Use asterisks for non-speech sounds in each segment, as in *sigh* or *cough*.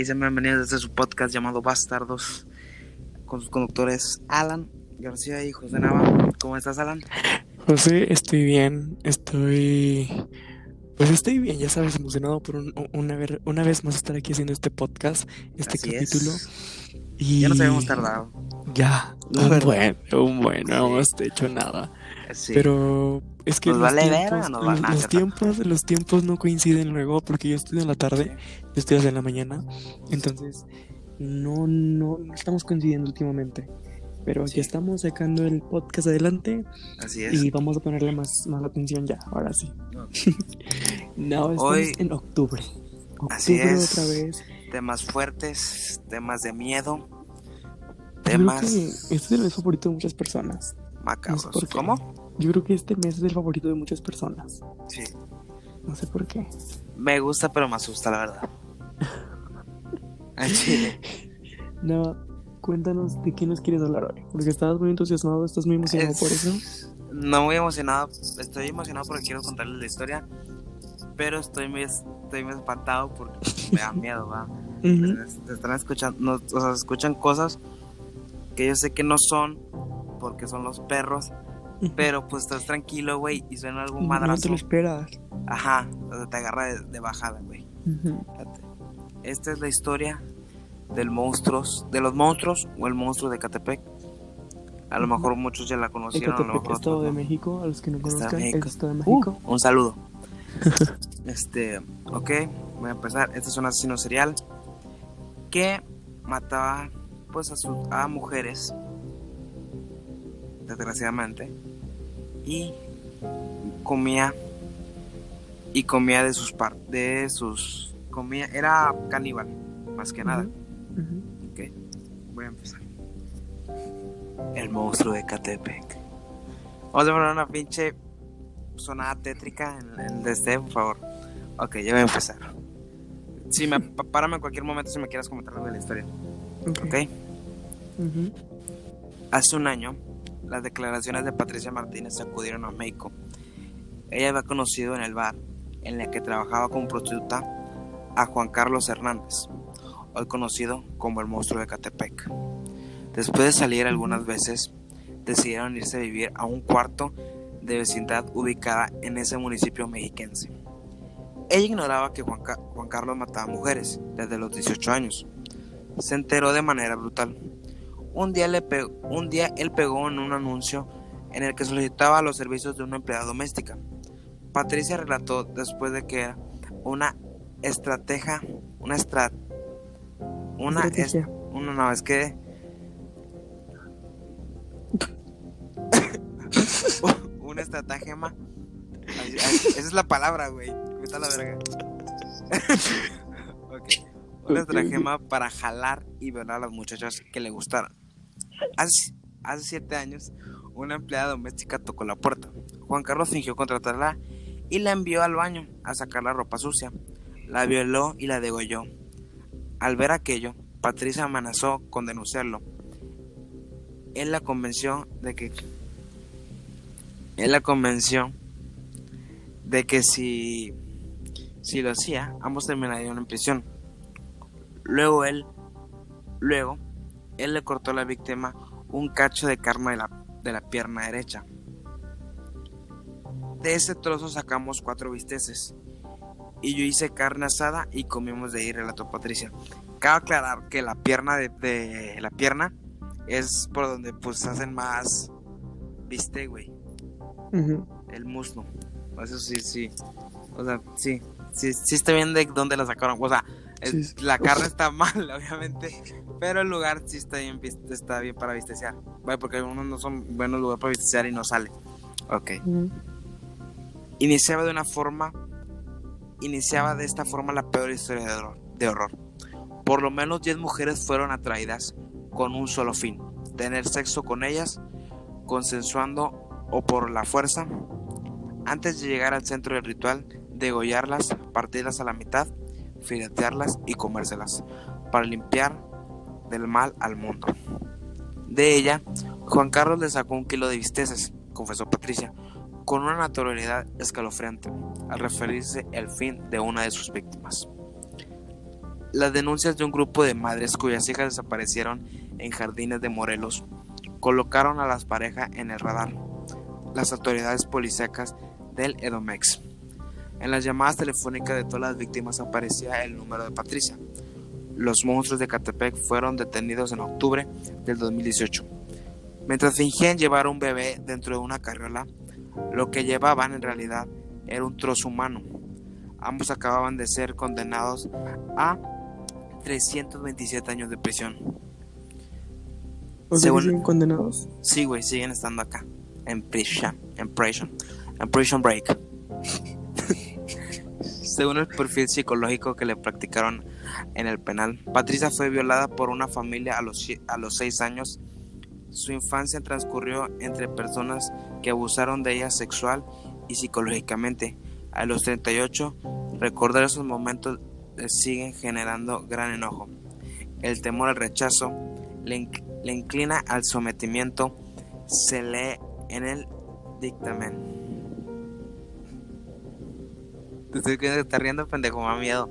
Y sean bienvenidos desde su podcast llamado Bastardos con sus conductores Alan García y José Nava. ¿Cómo estás, Alan? José, estoy bien, estoy... Pues estoy bien, ya sabes, emocionado por un- una, ver- una vez más estar aquí haciendo este podcast, este Así capítulo. es. Y Ya nos habíamos tardado. Ya, un buen, un buen, no hemos hecho nada. Sí. Pero es que Nos los, vale tiempos, nos va- los, nah, los tiempos, los tiempos no coinciden luego porque yo estudio en la tarde, tú estudias en la mañana, entonces no, no, no estamos coincidiendo últimamente. Pero aquí Sí. estamos sacando el podcast adelante Así es. y vamos a ponerle más, más atención ya, ahora sí. *laughs* No, estamos Hoy- en octubre. Octubre Así es. otra vez. Temas fuertes, temas de miedo, Yo creo temas que este es el favorito de muchas personas. macabros. qué. ¿Cómo? Yo creo que este mes es el favorito de muchas personas. Sí. No sé por qué. Me gusta, pero me asusta, la verdad. Al chile. *laughs* No, cuéntanos de qué nos quieres hablar hoy. Porque estabas muy entusiasmado, estás muy emocionado Es- por eso. No muy emocionado, estoy emocionado porque quiero contarles la historia, pero estoy muy, estoy muy espantado porque me da miedo, ¿va? *laughs* Están escuchando, no, o sea, se escuchan cosas que yo sé que no son porque son los perros, *laughs* pero pues estás tranquilo, güey, y suena algún No te madrazo. lo esperas. Ajá, o sea, te agarra de, de bajada, güey. Ujú. Fíjate. Esta es la historia del monstruos, de los monstruos o el monstruo de Catepec. A lo mejor muchos ya la conocieron, a lo mejor Estado otros de no. México, a los que no conozcan, México. es Estado de Uh, México. un saludo. *laughs* este, ok, voy a empezar. Este es un asesino serial que mataba pues a, sus, a mujeres, desgraciadamente, y comía y comía de sus par de sus comía era caníbal más que nada. Ok, voy a empezar. El monstruo de Catepec. Vamos a poner una pinche sonada tétrica en el de este, por favor. Ok, ya voy a empezar. Si me, párame en cualquier momento si me quieras comentar algo de la historia. Ok. Ok. Ujú. Hace un año, las declaraciones de Patricia Martínez sacudieron a México. Ella había conocido en el bar en el que trabajaba como prostituta a Juan Carlos Hernández, hoy conocido como el monstruo de Catepec. Después de salir algunas veces, decidieron irse a vivir a un cuarto de vecindad ubicada en ese municipio mexiquense. Ella ignoraba que Juan, Juan Carlos mataba mujeres desde los 18 años. Se enteró de manera brutal. Un día, le pe- un día él pegó en un anuncio en el que solicitaba los servicios de una empleada doméstica. Patricia relató después de que era una estrategia, una estra, una es- Estrategia. una no, es que *laughs* una estratagema. Ay, ay, Esa es la palabra, güey. Vete a la verga. *laughs* Ok. Una estratagema para jalar y violar a las muchachas que le gustaran. Hace, siete años, una empleada doméstica tocó la puerta. Juan Carlos fingió contratarla y la envió al baño a sacar la ropa sucia. La violó y la degolló. Al ver aquello, Patricia amenazó con denunciarlo. Él la convenció de que él la convenció de que si si lo hacía, ambos terminarían en prisión. Luego él luego él le cortó a la víctima un cacho de carne de la, de la pierna derecha. De ese trozo sacamos cuatro bisteces. Y yo hice carne asada y comimos de ahí, relató Patricia. Cabe aclarar que la pierna de, de- la pierna es por donde pues hacen más bistec, güey. El muslo. Eso sí, sí. O sea, sí. Sí, sí está bien de dónde la sacaron. O sea, es- Sí, sí. la carne está *laughs* mal, obviamente. Pero el lugar sí está bien, está bien para vistenciar. Vale, porque algunos no son buenos lugares para vistenciar y no sale. Ok. Ujú. Iniciaba de una forma. Iniciaba de esta forma la peor historia de horror. De horror. Por lo menos 10 mujeres fueron atraídas con un solo fin: tener sexo con ellas, consensuando o por la fuerza. Antes de llegar al centro del ritual, degollarlas, partirlas a la mitad, filetearlas y comérselas, para limpiar del mal al mundo. De ella, Juan Carlos le sacó un kilo de bisteces, confesó Patricia, con una naturalidad escalofriante, al referirse al fin de una de sus víctimas. Las denuncias de un grupo de madres cuyas hijas desaparecieron en jardines de Morelos colocaron a las parejas en el radar. Las autoridades policíacas del Edomex. En las llamadas telefónicas de todas las víctimas aparecía el número de Patricia. Los monstruos de Catepec fueron detenidos en octubre del 2018. Mientras fingían llevar un bebé dentro de una carriola, lo que llevaban en realidad era un trozo humano. Ambos acababan de ser condenados a 327 años de prisión. ¿O Según- siguen condenados? Sí, güey, siguen estando acá. En prisión. En prison. En prison break. *laughs* Según el perfil psicológico que le practicaron en el penal, Patricia fue violada por una familia a los, a los seis años. Su infancia transcurrió entre personas que abusaron de ella sexual y psicológicamente. A los 38, recordar esos momentos siguen generando gran enojo. El temor al rechazo le, le inclina al sometimiento, se lee en el dictamen. Te estoy viendo que estás riendo, pendejo, me da miedo.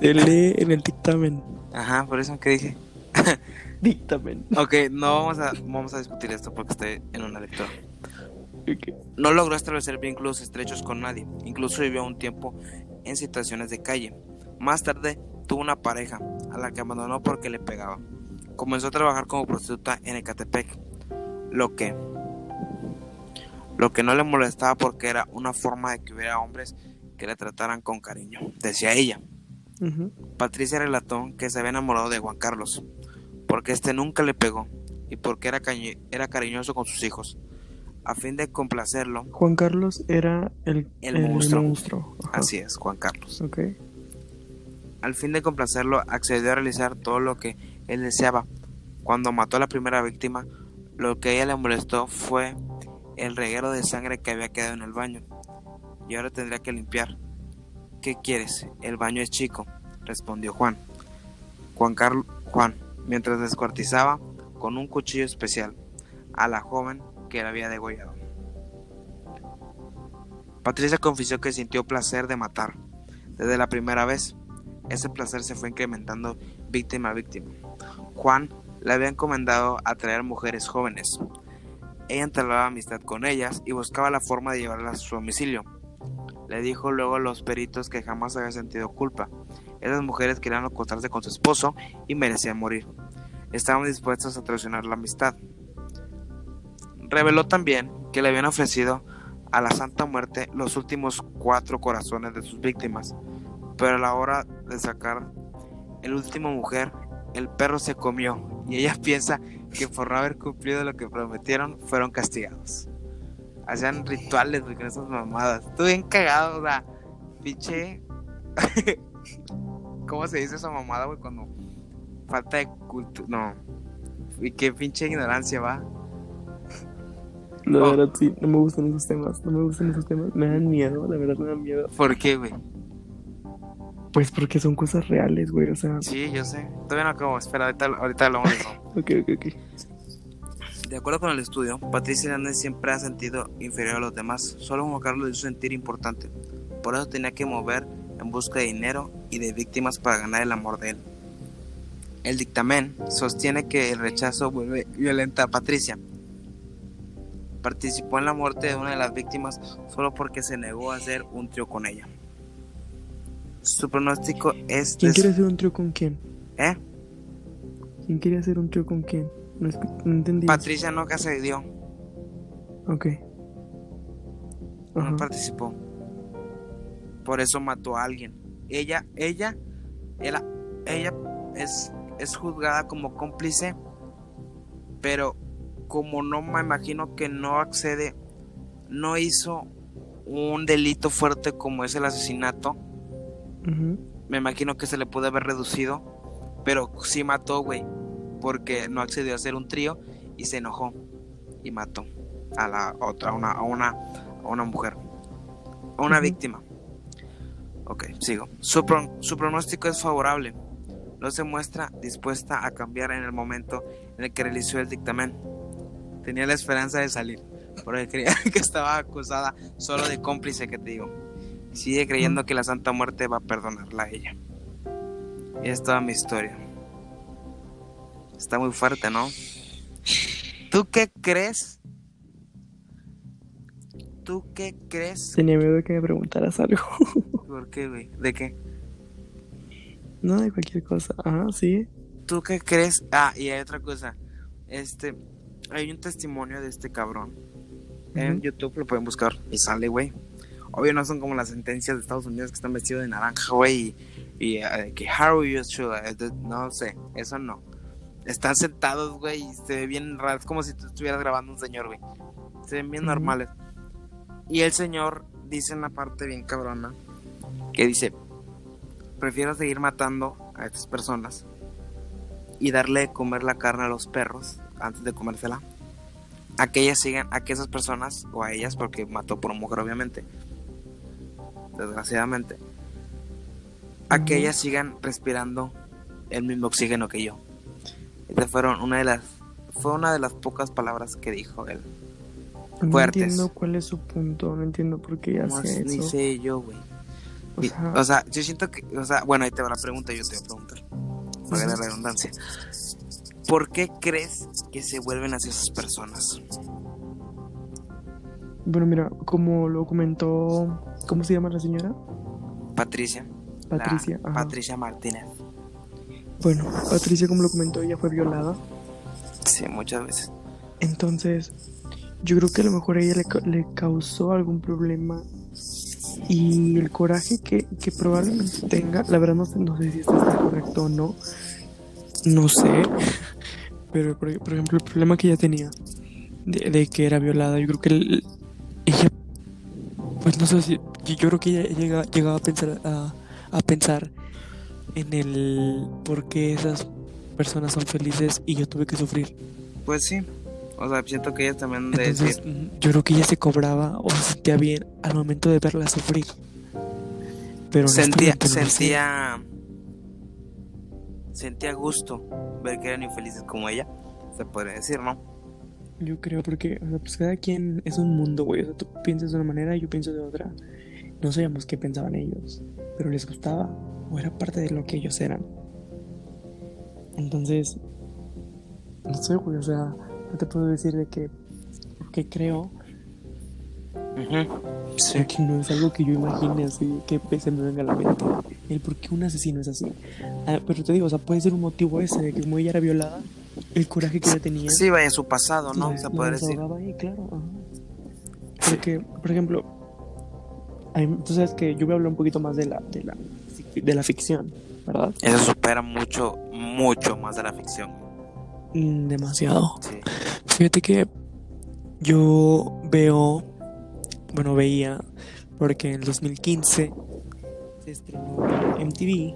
Se lee en el dictamen. Ajá, por eso que dije. *laughs* Dictamen. Ok, no vamos a, vamos a discutir esto porque estoy en una lectura. No logró establecer vínculos estrechos con nadie, incluso vivió un tiempo en situaciones de calle. Más tarde tuvo una pareja, a la que abandonó porque le pegaba. Comenzó a trabajar como prostituta en Ecatepec, lo que, lo que no le molestaba porque era una forma de que hubiera hombres que le trataran con cariño, decía ella. Patricia relató que se había enamorado de Juan Carlos, porque este nunca le pegó y porque era, era cariñoso con sus hijos. A fin de complacerlo, Juan Carlos era el, El monstruo. así es, Juan Carlos. Al fin de complacerlo, accedió a realizar todo lo que él deseaba. Cuando mató a la primera víctima, lo que a ella le molestó fue el reguero de sangre que había quedado en el baño. Y ahora tendría que limpiar. ¿Qué quieres? El baño es chico, respondió Juan. Juan Carlos, Juan, mientras descuartizaba con un cuchillo especial a la joven que la había degollado. Patricia confesó que sintió placer de matar desde la primera vez. Ese placer se fue incrementando víctima a víctima. Juan le había encomendado atraer mujeres jóvenes. Ella entablaba amistad con ellas y buscaba la forma de llevarlas a su domicilio. Le dijo luego a los peritos que jamás había sentido culpa. Esas mujeres querían acostarse con su esposo y merecían morir. Estaban dispuestas a traicionar la amistad. Reveló también que le habían ofrecido a la Santa Muerte los últimos cuatro corazones de sus víctimas, pero a la hora de sacar el último mujer, el perro se comió y ella *laughs* piensa que por no haber cumplido lo que prometieron, fueron castigados. Hacían rituales güey, con esas mamadas. Estuve bien cagado, o sea, pinche. *laughs* ¿Cómo se dice esa mamada, güey? Cuando falta de cultura. No. Y qué pinche ignorancia va. La Oh. verdad, sí, no me gustan esos temas. No me gustan esos temas. Me dan miedo, la verdad me dan miedo. ¿Por qué, güey? Pues porque son cosas reales, güey. O sea, Sí, yo sé. Todavía no acabo. Espera, ahorita, ahorita hablamos de eso. *laughs* ok, ok, ok. De acuerdo con el estudio, Patricia Hernández siempre ha sentido inferior a los demás. Solo Juan Carlos lo hizo sentir importante. Por eso tenía que mover en busca de dinero y de víctimas para ganar el amor de él. El dictamen sostiene que el rechazo vuelve violenta a Patricia. Participó en la muerte de una de las víctimas solo porque se negó a hacer un trío con ella. Su pronóstico es... ¿Quién quiere hacer un trío con quién? ¿Eh? ¿Quién quiere hacer un trío con quién? No, escu- no entendí. Patricia no accedió, Ok. Ajá. no participó. Por eso mató a alguien. Ella, ella, ella, ella es, es juzgada como cómplice, pero como no me imagino que no accede, no hizo un delito fuerte como es el asesinato, me imagino que se le puede haber reducido, pero sí mató, güey, porque no accedió a hacer un trío y se enojó y mató a la otra, a una, a una, a una mujer, a una Ujú. víctima. Ok, sigo. Su, pro- su pronóstico es favorable. No se muestra dispuesta a cambiar en el momento en el que realizó el dictamen. Tenía la esperanza de salir, porque *laughs* creía que estaba acusada solo de cómplice, que te digo. Sigue creyendo que la Santa Muerte va a perdonarla a ella. Y es toda mi historia. Está muy fuerte, ¿no? ¿Tú qué crees? ¿Tú qué crees? Tenía miedo de que me preguntaras algo. *laughs* ¿Por qué, güey? ¿De qué? no de cualquier cosa. Ajá, sí. ¿Tú qué crees? Ah, y hay otra cosa. Este, hay un testimonio de este cabrón. En. YouTube lo pueden buscar y sale, güey. Obvio no son como las sentencias de Estados Unidos que están vestidos de naranja, güey. Y, y, eh, que should, eh, no sé, eso no. Están sentados, güey, y se ve bien raro. Es como si tú estuvieras grabando un señor, güey. Se ven bien normales. Y el señor dice una parte bien cabrona. Que dice, prefiero seguir matando a estas personas y darle de comer la carne a los perros antes de comérsela. A que ellas sigan, a que esas personas, o a ellas, porque mató por mujer obviamente, desgraciadamente, a que ellas sigan respirando el mismo oxígeno que yo. Fueron una de las, fue una de las pocas palabras que dijo él. No Fuertes. entiendo cuál es su punto. No entiendo por qué No hace ni eso. sé yo, güey. O Y- sea, O sea, yo siento que, o sea, bueno, ahí te va la pregunta, yo te voy a preguntar. Para la redundancia. ¿Por qué crees que se vuelven hacia esas personas? bueno, mira, como lo comentó. ¿Cómo se llama la señora? Patricia. Patricia. Patricia Martínez. Bueno, Patricia, como lo comentó, ella fue violada. Sí, muchas veces. Entonces, yo creo que a lo mejor a ella le, le causó algún problema. Y el coraje que, que probablemente tenga, la verdad no, sé- no sé si esto está correcto o no. No sé. *laughs* Pero, por, por ejemplo, el problema que ella tenía de, de que era violada, yo creo que el- ella, pues no sé si, yo yo creo que ella llega, llegaba a pensar, a, a pensar en el por qué esas personas son felices y yo tuve que sufrir. Pues sí. O sea, siento que ellas también de Entonces, decir, mm, yo creo que ella se cobraba o se sentía bien al momento de verla sufrir. Pero sentía, no sentía, sentía gusto ver que eran infelices como ella, se podría decir, ¿no? Yo creo porque, o sea, pues cada quien es un mundo, güey. O sea, tú piensas de una manera y yo pienso de otra. No sabíamos qué pensaban ellos, pero les gustaba o era parte de lo que ellos eran. Entonces, no sé, güey, o sea, no te puedo decir de que, que creo, Sí. porque no es algo que yo imagine así, que se me venga a la mente. El por qué un asesino es así. Ah, pero te digo, o sea, puede ser un motivo ese de que como ella era violada, el coraje que ella tenía. Sí, vaya su pasado, ¿no? Se puede decir. ahí, claro. ajá. Porque, por ejemplo, tú sabes que yo voy a hablar un poquito más de la, de la, de la ficción, ¿verdad? Eso supera mucho, mucho más de la ficción. Mm, demasiado. Sí. Fíjate que yo veo, bueno, veía, porque en el 2015 se estrenó en MTV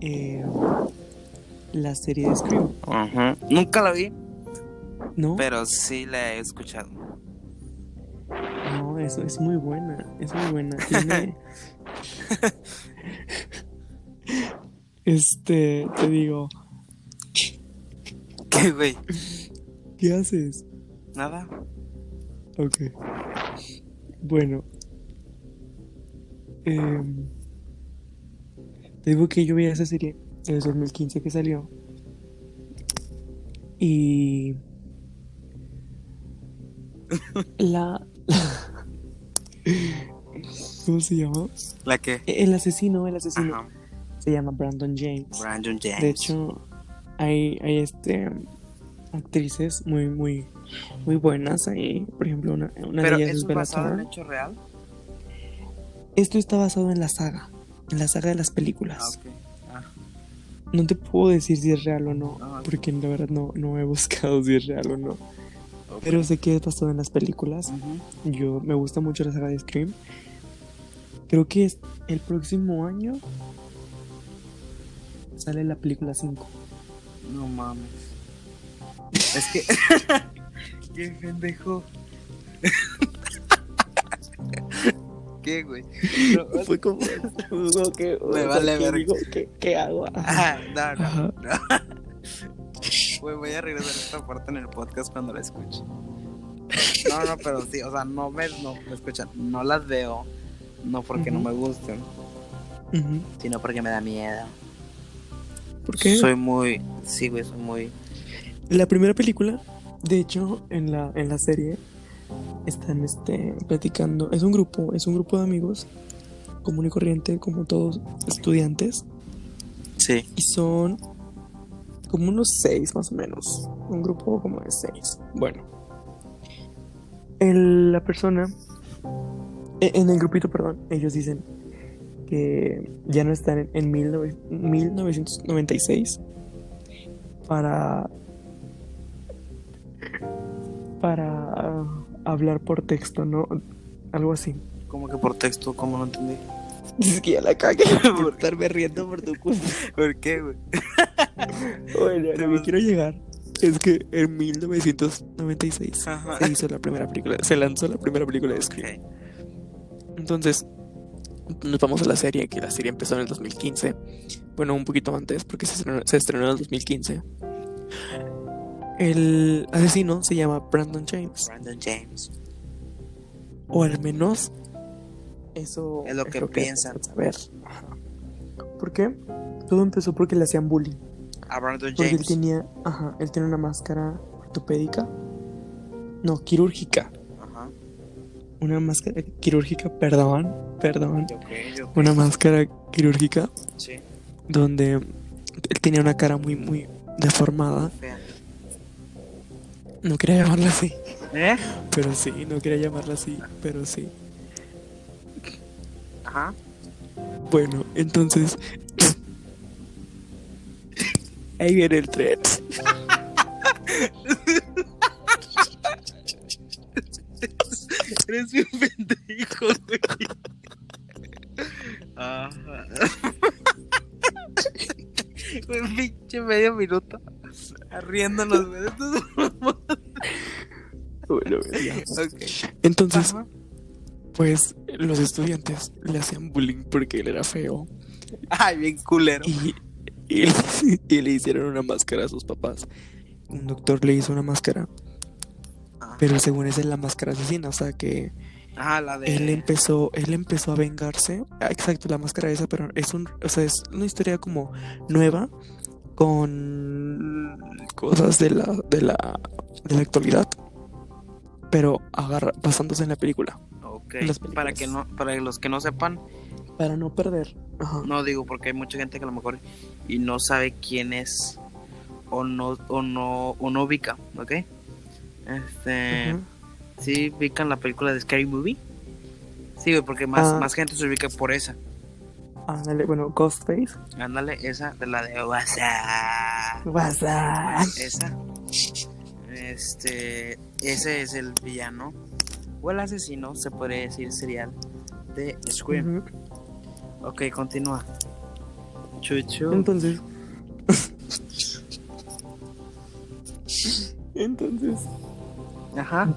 eh, la serie de Scream, Ujú. Nunca la vi, ¿no? pero sí la he escuchado. Eso es muy buena, es muy buena. Tiene... *laughs* este, te digo, ¿Qué, güey? ¿qué haces? Nada. Ok. Bueno. Em, te digo que yo vi esa serie en el 2015 que salió. Y... *laughs* La... *laughs* ¿Cómo se llama? ¿La qué? El asesino, el asesino. Ajá. Se llama Brandon James. Brandon James. De hecho, hay, hay este actrices muy, muy, muy buenas ahí. Por ejemplo, una, una pero de ellas ¿eso es es Bella basado en hecho real? Esto está basado en la saga, en la saga de las películas. Ah, ok. Ah, No te puedo decir si es real o no, Ah, porque la verdad no, no he buscado si es real o no. Pero sé que es basado en las películas. Yo me gusta mucho la saga de Scream. Creo que es el próximo año sale la película 5. No mames. Es que. *laughs* Qué pendejo. *laughs* ¿Qué, güey? No, Fue *laughs* como, que, Me vale ¿qué digo? ¿Qué, qué hago? Ah, no, no, no. Güey, voy a regresar esta parte en el podcast cuando la escuche. *laughs* No, no, pero sí, o sea, no me, no me escuchan, no las veo, no porque no me gusten, sino porque me da miedo. ¿Por qué? Soy muy. Sí, güey, soy muy. La primera película, de hecho, en la, en la serie, están este, platicando. Es un grupo, es un grupo de amigos común y corriente, como todos estudiantes. Sí. Y son como unos seis más o menos. Un grupo como de seis. Bueno. El- la persona. e- En el grupito, perdón, ellos dicen que ya no están en, en 19 1996 para para hablar por texto, ¿no? Algo así. Como que por texto, ¿cómo no entendí? Es que ya la cagué *laughs* por estarme riendo por tu culpa. *laughs* ¿Por qué, güey? *laughs* Bueno, a lo que quiero llegar es que en 1996 Ajá. se hizo la primera película, se lanzó la primera película de Scream. Entonces, nos vamos a la serie, que la serie empezó en el 2015. Bueno, un poquito antes, porque se estrenó, se estrenó en el 2015. El asesino se llama Brandon James, Brandon James. o al menos eso Es lo que piensan. saber. Ajá. ¿Por qué? Todo empezó porque le hacían bullying. A Brandon Porque él tenía, ajá, él tiene una máscara ortopédica. No, quirúrgica. Ajá. Una máscara quirúrgica, perdón, perdón. Una máscara quirúrgica Sí. donde él tenía una cara muy, muy deformada. Fea. No quería llamarla así, ¿Eh? pero sí, no quería llamarla así, pero sí. Ajá. Bueno, entonces. Ahí viene el tren. Eres un pendejo, güey. Ajá. Un pinche medio minuto. Riéndonos, güey. Bueno, ya. Ok. Entonces, Ajá. pues estudiantes le hacían bullying porque él era feo. Ay, bien culero. Y, y, y le hicieron una máscara a sus papás. Un doctor le hizo una máscara, Ajá. pero según esa es la máscara asesina, o sea que la de. él empezó, él empezó a vengarse. Ah, Exacto, la máscara esa, pero es un, o sea, es una historia como nueva con cosas de la, de la, de la actualidad, pero agarra, basándose en la película Las Para que no, para los que no sepan, para no perder. Ajá. no digo porque hay mucha gente que a lo mejor y no sabe quién es o no o no o no ubica, ¿ok? Este, Ujú. sí ubican la película de Scary Movie. Sí, porque más, Ah. más gente se ubica por esa. Ándale, bueno, Ghostface. Ándale, esa de la de WhatsApp. WhatsApp. Esa. Este, ese es el villano o el asesino, se podría decir serial de Scream. Ujú. Ok, continúa. Chuchu. Entonces. Entonces. Ajá.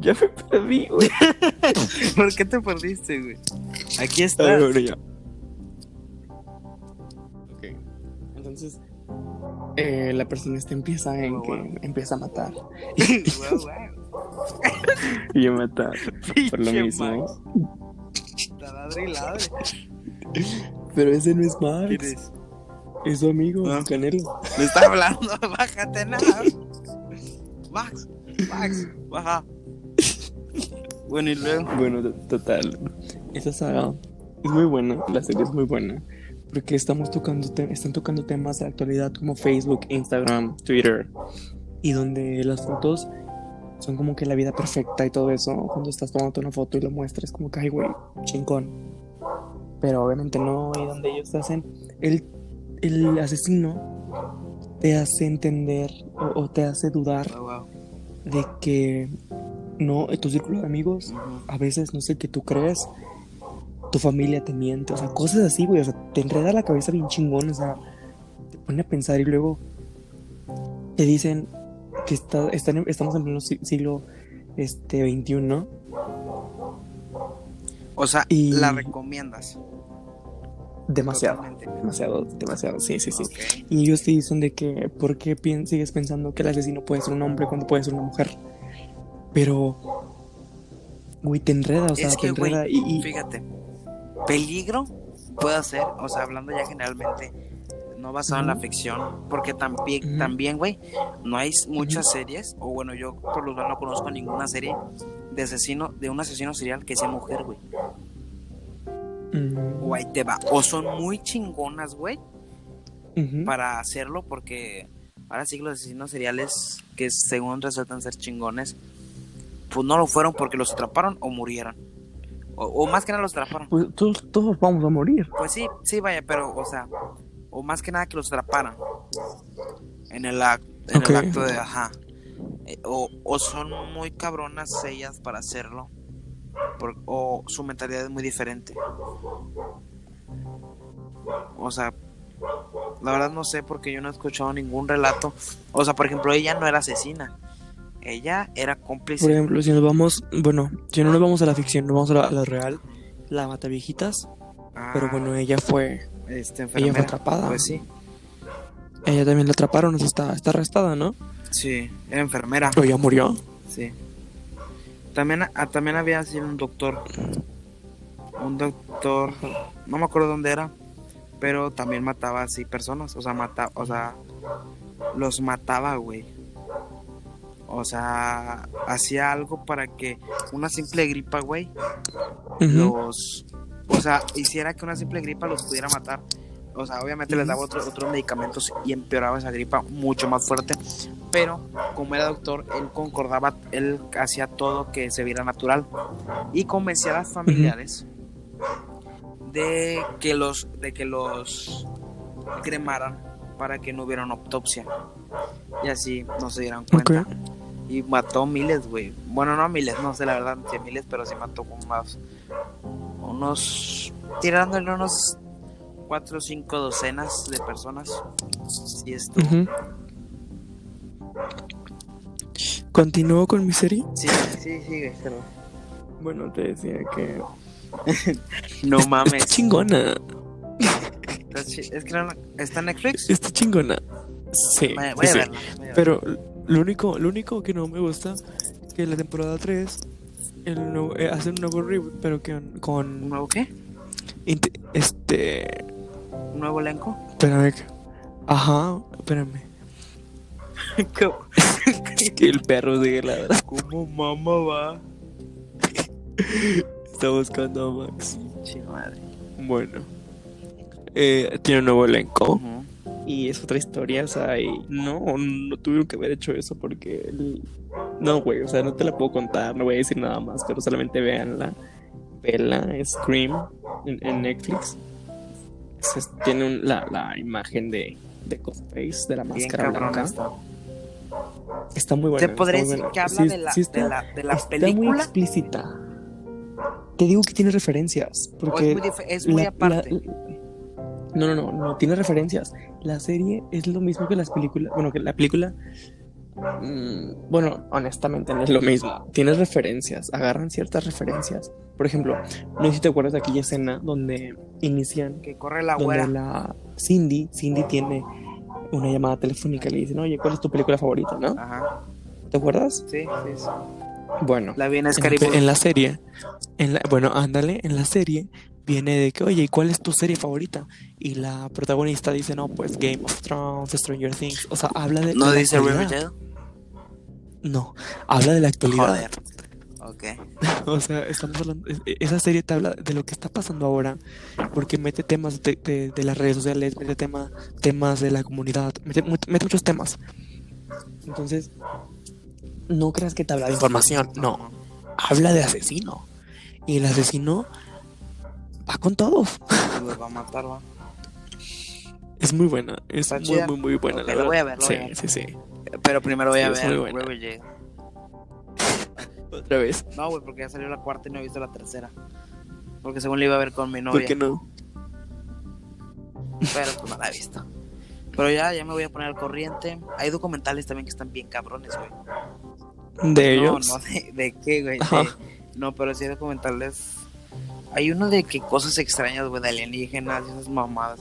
Ya me perdí, güey. *laughs* ¿Por qué te perdiste, güey? Aquí está. ver, bueno, ya. Ok. Entonces. eh, la persona esta empieza en que empieza a matar. *laughs* Guau, Y a matar. Por lo mismo. Max. Taladre y ladre. Pero ese no es Max. ¿Quién es? Es su amigo, Ah. Canelo. Me está hablando, *laughs* bájate nada. Max, Max, baja. Bueno, y luego. Bueno, to- total. Esa saga es muy buena, la serie es muy buena. Porque estamos tocando están tocando temas de actualidad como Facebook, Instagram, Twitter. Y donde las fotos son como que la vida perfecta y todo eso. Cuando estás tomando una foto y lo muestras, como que, ay, güey, chingón. Pero obviamente no, y donde ellos te hacen. El, el asesino te hace entender o, o te hace dudar wow. de que no, tu círculo de amigos a veces no sé qué tú crees, tu familia te miente, o sea, cosas así, güey, o sea, te enreda la cabeza bien chingón, o sea, te pone a pensar y luego te dicen que está, están en- estamos en pleno si- siglo este 21, O sea, Y- la recomiendas. demasiado, Totalmente. demasiado, demasiado, sí, sí, sí. Y ellos te dicen de que, ¿por qué pien- sigues pensando que el asesino puede ser un hombre cuando puede ser una mujer? Pero, güey, te enreda, o sea, es te que, güey, enreda y, y- fíjate, peligro puede ser, o sea, hablando ya generalmente, no basado en la ficción, porque también, también, güey, no hay muchas series, o bueno, yo por lo menos no conozco ninguna serie de asesino, de un asesino serial que sea mujer, güey. O ahí te va. O son muy chingonas, güey, para hacerlo, porque ahora sí que los asesinos seriales, que según resultan ser chingones, pues no lo fueron porque los atraparon o murieron. O, o más que nada los atraparon. Pues todos, todos vamos a morir. Pues sí, sí, vaya, pero, o sea, o más que nada que los atraparan en el, ac- en el acto de, ajá. Eh, O, o son muy cabronas ellas para hacerlo, por- o su mentalidad es muy diferente. O sea, la verdad no sé porque yo no he escuchado ningún relato. O sea, por ejemplo, ella no era asesina, ella era cómplice. Por ejemplo, si nos vamos, bueno, si no nos vamos a la ficción, nos vamos a la, a la real, la Mataviejitas, Ah, pero bueno, ella fue, este, ella fue atrapada. Pues sí, Ella también la atraparon, está, está arrestada, ¿no? sí, era enfermera. O ella murió. Sí. También, ah, también había sido un doctor. Un doctor. No me acuerdo dónde era. Pero también mataba así personas. O sea, mataba. O sea. Los mataba, güey. O sea. Hacía algo para que una simple gripa, güey. Los. O sea, hiciera que una simple gripa los pudiera matar. O sea, obviamente les daba otro- otros medicamentos y empeoraba esa gripa mucho más fuerte. Pero como era doctor, él concordaba, él hacía todo que se viera natural. Y convencía a las familiares de que los, de que los cremaran para que no hubiera una autopsia. Y así no se dieran cuenta. Ok. Y mató miles, güey. Bueno, no miles, no sé la verdad, si miles, pero sí mató como más. Unos. Tirándole unos. Cuatro o cinco docenas de personas. Sí, esto. ¿Continúo con mi serie? Sí, sí, sigue, pero. Bueno, te decía que... *laughs* No mames. Está chingona. Es que no- está en Netflix. Está chingona. Sí, Voy, voy sí, a sí. verla. voy a verla. Pero lo único, lo único que no me gusta que la temporada 3 el nuevo- eh, hacen un nuevo reboot, pero que ¿Un con nuevo qué? este ¿Un nuevo elenco? espérame. Ajá, espérame. *laughs* ¿Cómo, Es que el perro sigue ladrando. cómo mamá va? Está buscando a Max. Madre. Bueno. Eh, tiene un nuevo elenco. Y es otra historia, o sea, y no, no tuvieron que haber hecho eso porque el- no, güey, o sea, no te la puedo contar, no voy a decir nada más, pero solamente véanla. Vela, Scream en, en Netflix. Tiene un- la, la imagen de, de Ghostface, de la máscara blanca. está. Está muy buena. ¿Se está podría muy decir buena. que habla Sí- de la, sí está- de la, de la está muy película? explícita. Te digo que tiene referencias, ¿O porque es muy, es muy la- aparte? la- no, no, no, no, tiene referencias. La serie es lo mismo que las películas. Bueno, que la película. Mm, bueno, honestamente no es lo mismo. Tiene referencias, agarran ciertas referencias. Por ejemplo, no sé si te acuerdas de aquella escena donde inician. que corre la Donde güera. la Cindy, Cindy tiene una llamada telefónica y le dicen, oye, ¿cuál es tu película favorita? ¿no? Ajá. ¿Te acuerdas? Sí, sí, sí. Bueno, La vi en en, Scary la- en la serie, en la, bueno, ándale, en la serie viene de que, oye, ¿y cuál es tu serie favorita? Y la protagonista dice, no, pues Game of Thrones, Stranger Things, o sea, habla de... ¿No de dice. Riverdale? No, habla de la actualidad. Joder. Ok. *laughs* O sea, estamos hablando, es- esa serie te habla de lo que está pasando ahora, porque mete temas de, de- de las redes sociales, mete tema, temas de la comunidad, mete, mete muchos temas. Entonces, no creas que te habla de información, no, habla de asesino. Y el asesino va con todos. Los va a matar, va. Es muy buena, es muy, muy, muy buena, Ok, la verdad. voy a ver, la sí, voy a ver. sí, sí. Pero primero voy a es ver muy buena. Riverdale. *laughs* Otra vez. No, güey, porque ya salió la cuarta y no he visto la tercera. Porque según la iba a ver con mi ¿Por novia. qué no? Pero pues no la he visto. Pero ya, ya me voy a poner al corriente. Hay documentales también que están bien cabrones, güey. De no, ellos. no, de, de qué, güey. De- no, pero sí hay documentales. Hay uno de que cosas extrañas, güey, de alienígenas y esas mamadas.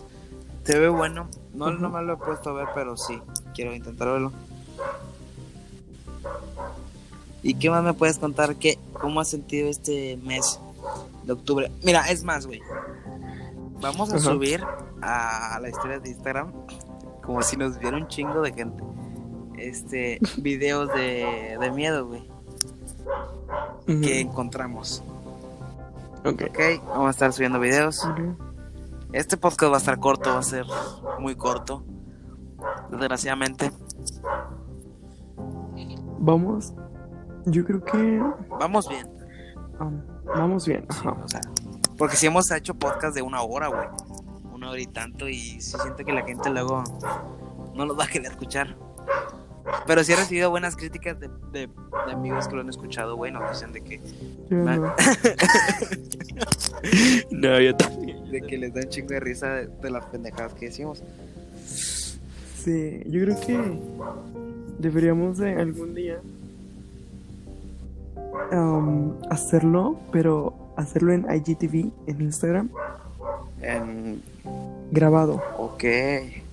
Se ve bueno. No, no me lo he puesto a ver, pero sí. Quiero intentar verlo. ¿Y qué más me puedes contar? ¿Qué, ¿Cómo has sentido este mes de octubre? Mira, es más, güey. Vamos a Ajá. subir a la historia de Instagram, como si nos viera un chingo de gente. Este, *laughs* videos de, de miedo, güey, Ujú. que encontramos. Ok. Ok, vamos a estar subiendo videos. Este podcast va a estar corto, va a ser muy corto. Desgraciadamente. Vamos. Yo creo que. Vamos bien. um, vamos bien. Sí, o sea, porque si hemos hecho podcast de una hora, güey. Una hora y tanto. Y sí siento que la gente luego no nos va a querer escuchar. Pero sí he recibido buenas críticas de, de- de amigos que lo han escuchado, güey. Nos dicen de que, no. *laughs* no, yo también. de que les da un chingo de risa de, de las pendejadas que decimos. Sí, yo creo que deberíamos de algún día um, hacerlo, pero hacerlo en IGTV, en Instagram, En- grabado, ok. que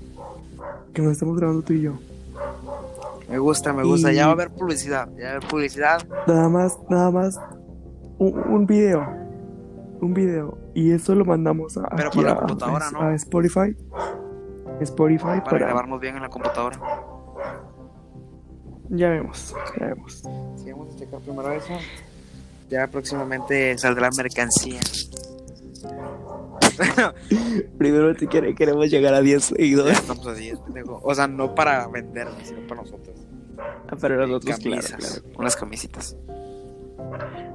nos estamos grabando tú y yo. Me gusta, me gusta. Y- Ya va a haber publicidad. Ya va a haber publicidad. Nada más, nada más, un, un video, un video, y eso lo mandamos a, Pero aquí por la computadora, a- ¿no? a Spotify, Spotify Para, para, grabarnos bien en la computadora. ya vemos, ya vemos. Sí, vamos a checar primero eso. Ya próximamente saldrá mercancía. *laughs* Primero te quiere, queremos llegar a 10 Ya seguidores. estamos a 10, pendejo. O sea, no para vender, sino para nosotros. Para nosotros, claro, Camisas, claro. Unas camisitas.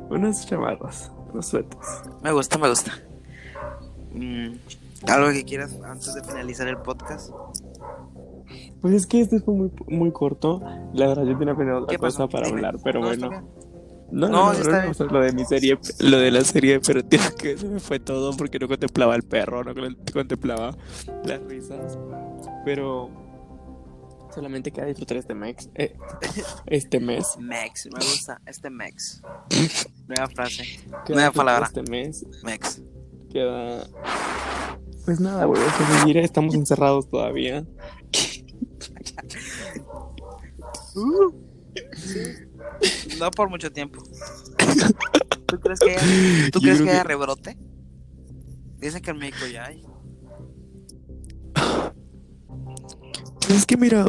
Unas chamarras, unos suetos. Me gusta, me gusta. Mm, ¿Algo que quieras antes de finalizar el podcast? Pues es que este fue muy, muy corto. La verdad, yo tenía otra cosa para Dime. hablar, pero No, bueno. No, No, no, sí lo de mi serie, lo de la serie, pero tío, *laughs* que se me fue todo porque no contemplaba el perro, no contemplaba las risas. Pero solamente queda disfrutar este mes. eh, *laughs* este mes. Mex, me gusta este Mex. *laughs* Nueva frase. Queda Nueva palabra. Este mes Mex. queda. Pues nada, güey, seguir, estamos encerrados todavía. No por mucho tiempo. *laughs* ¿Tú crees que haya, ¿tú Yo crees creo que haya que- rebrote? Dicen que en México ya hay. Pues es que mira,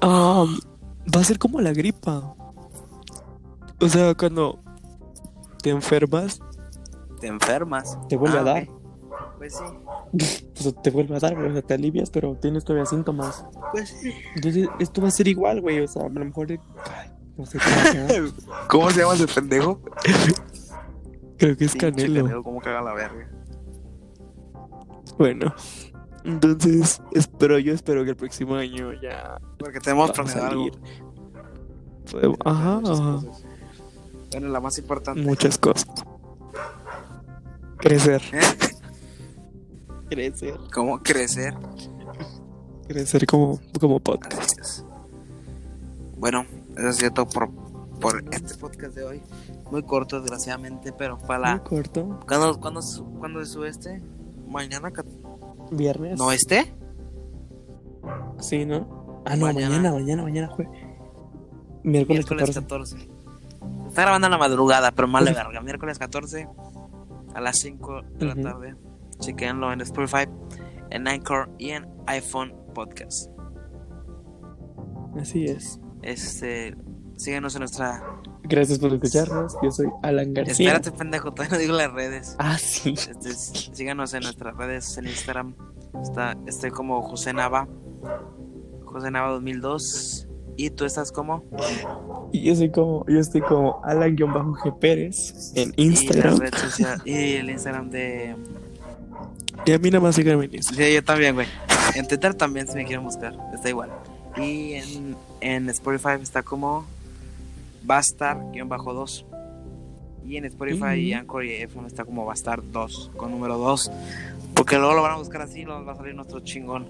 ah, va a ser como la gripa. O sea, cuando te enfermas, Te enfermas. te vuelve Ah, a dar. ok. Pues sí. *laughs* Pues te vuelve a dar, güey, o sea, te alivias, pero tienes todavía síntomas. Pues sí. Entonces, esto va a ser igual, güey, o sea, a lo mejor... ay, no sé cómo. *laughs* ¿Cómo se llama ese pendejo? Creo que es Pinche Canelo. Canelo, ¿Cómo caga la verga? Bueno, entonces, espero, yo espero que el próximo año ya Porque tenemos planeado algo. Podemos- Ajá, ajá. Bueno, la más importante. Muchas cosas. Crecer. ¿Eh? Crecer. ¿Cómo crecer? Crecer como, como podcast. Bueno, eso ha sido todo por, por este podcast de hoy. Muy corto, desgraciadamente, pero para Muy la... corto. ¿Cuándo, cuándo, cuándo se sube este? ¿Mañana? Viernes. ¿No este? Sí, ¿no? Ah, no, Mañana. mañana, mañana, mañana, jue. Miércoles, Miércoles 14. 14. Está grabando en la madrugada, pero mal de verga. Miércoles 14 a las 5 de la Ujú. tarde. Chequenlo en Spotify, en Anchor y en iPhone Podcast. Así es. Este, síguenos en nuestra. Gracias por escucharnos. Yo soy Alan García. Espérate, pendejo, todavía no digo las redes. Ah, sí. Este, síganos en nuestras redes en Instagram. Está, estoy como José Nava. José Nava 2002. ¿Y tú estás como? Y yo soy como, yo estoy como Alan-G Pérez en Y, la Instagram. red social, y el Instagram de. Y a mí nada más síganme en Instagram. Sí, yo también, güey. En Twitter también, si me quieren buscar. Está igual. Y en, en Spotify está como Bastar-2. Y en Spotify y Ujú. Anchor y iPhone está como Bastar 2, con número 2. Porque luego lo van a buscar así y nos va a salir nuestro chingón.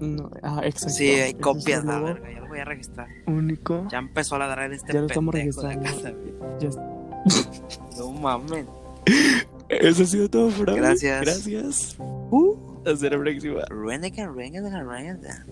No, ah, exacto. Sí, hay copias, la verga. Ya lo voy a registrar. Único. Ya empezó a ladrar este Ya lo estamos pendejo de registrando. casa. Ya No mames. *laughs* Eso ha sido todo por hoy. Gracias. Gracias. Uh, hasta la próxima. Renega, renega, renega.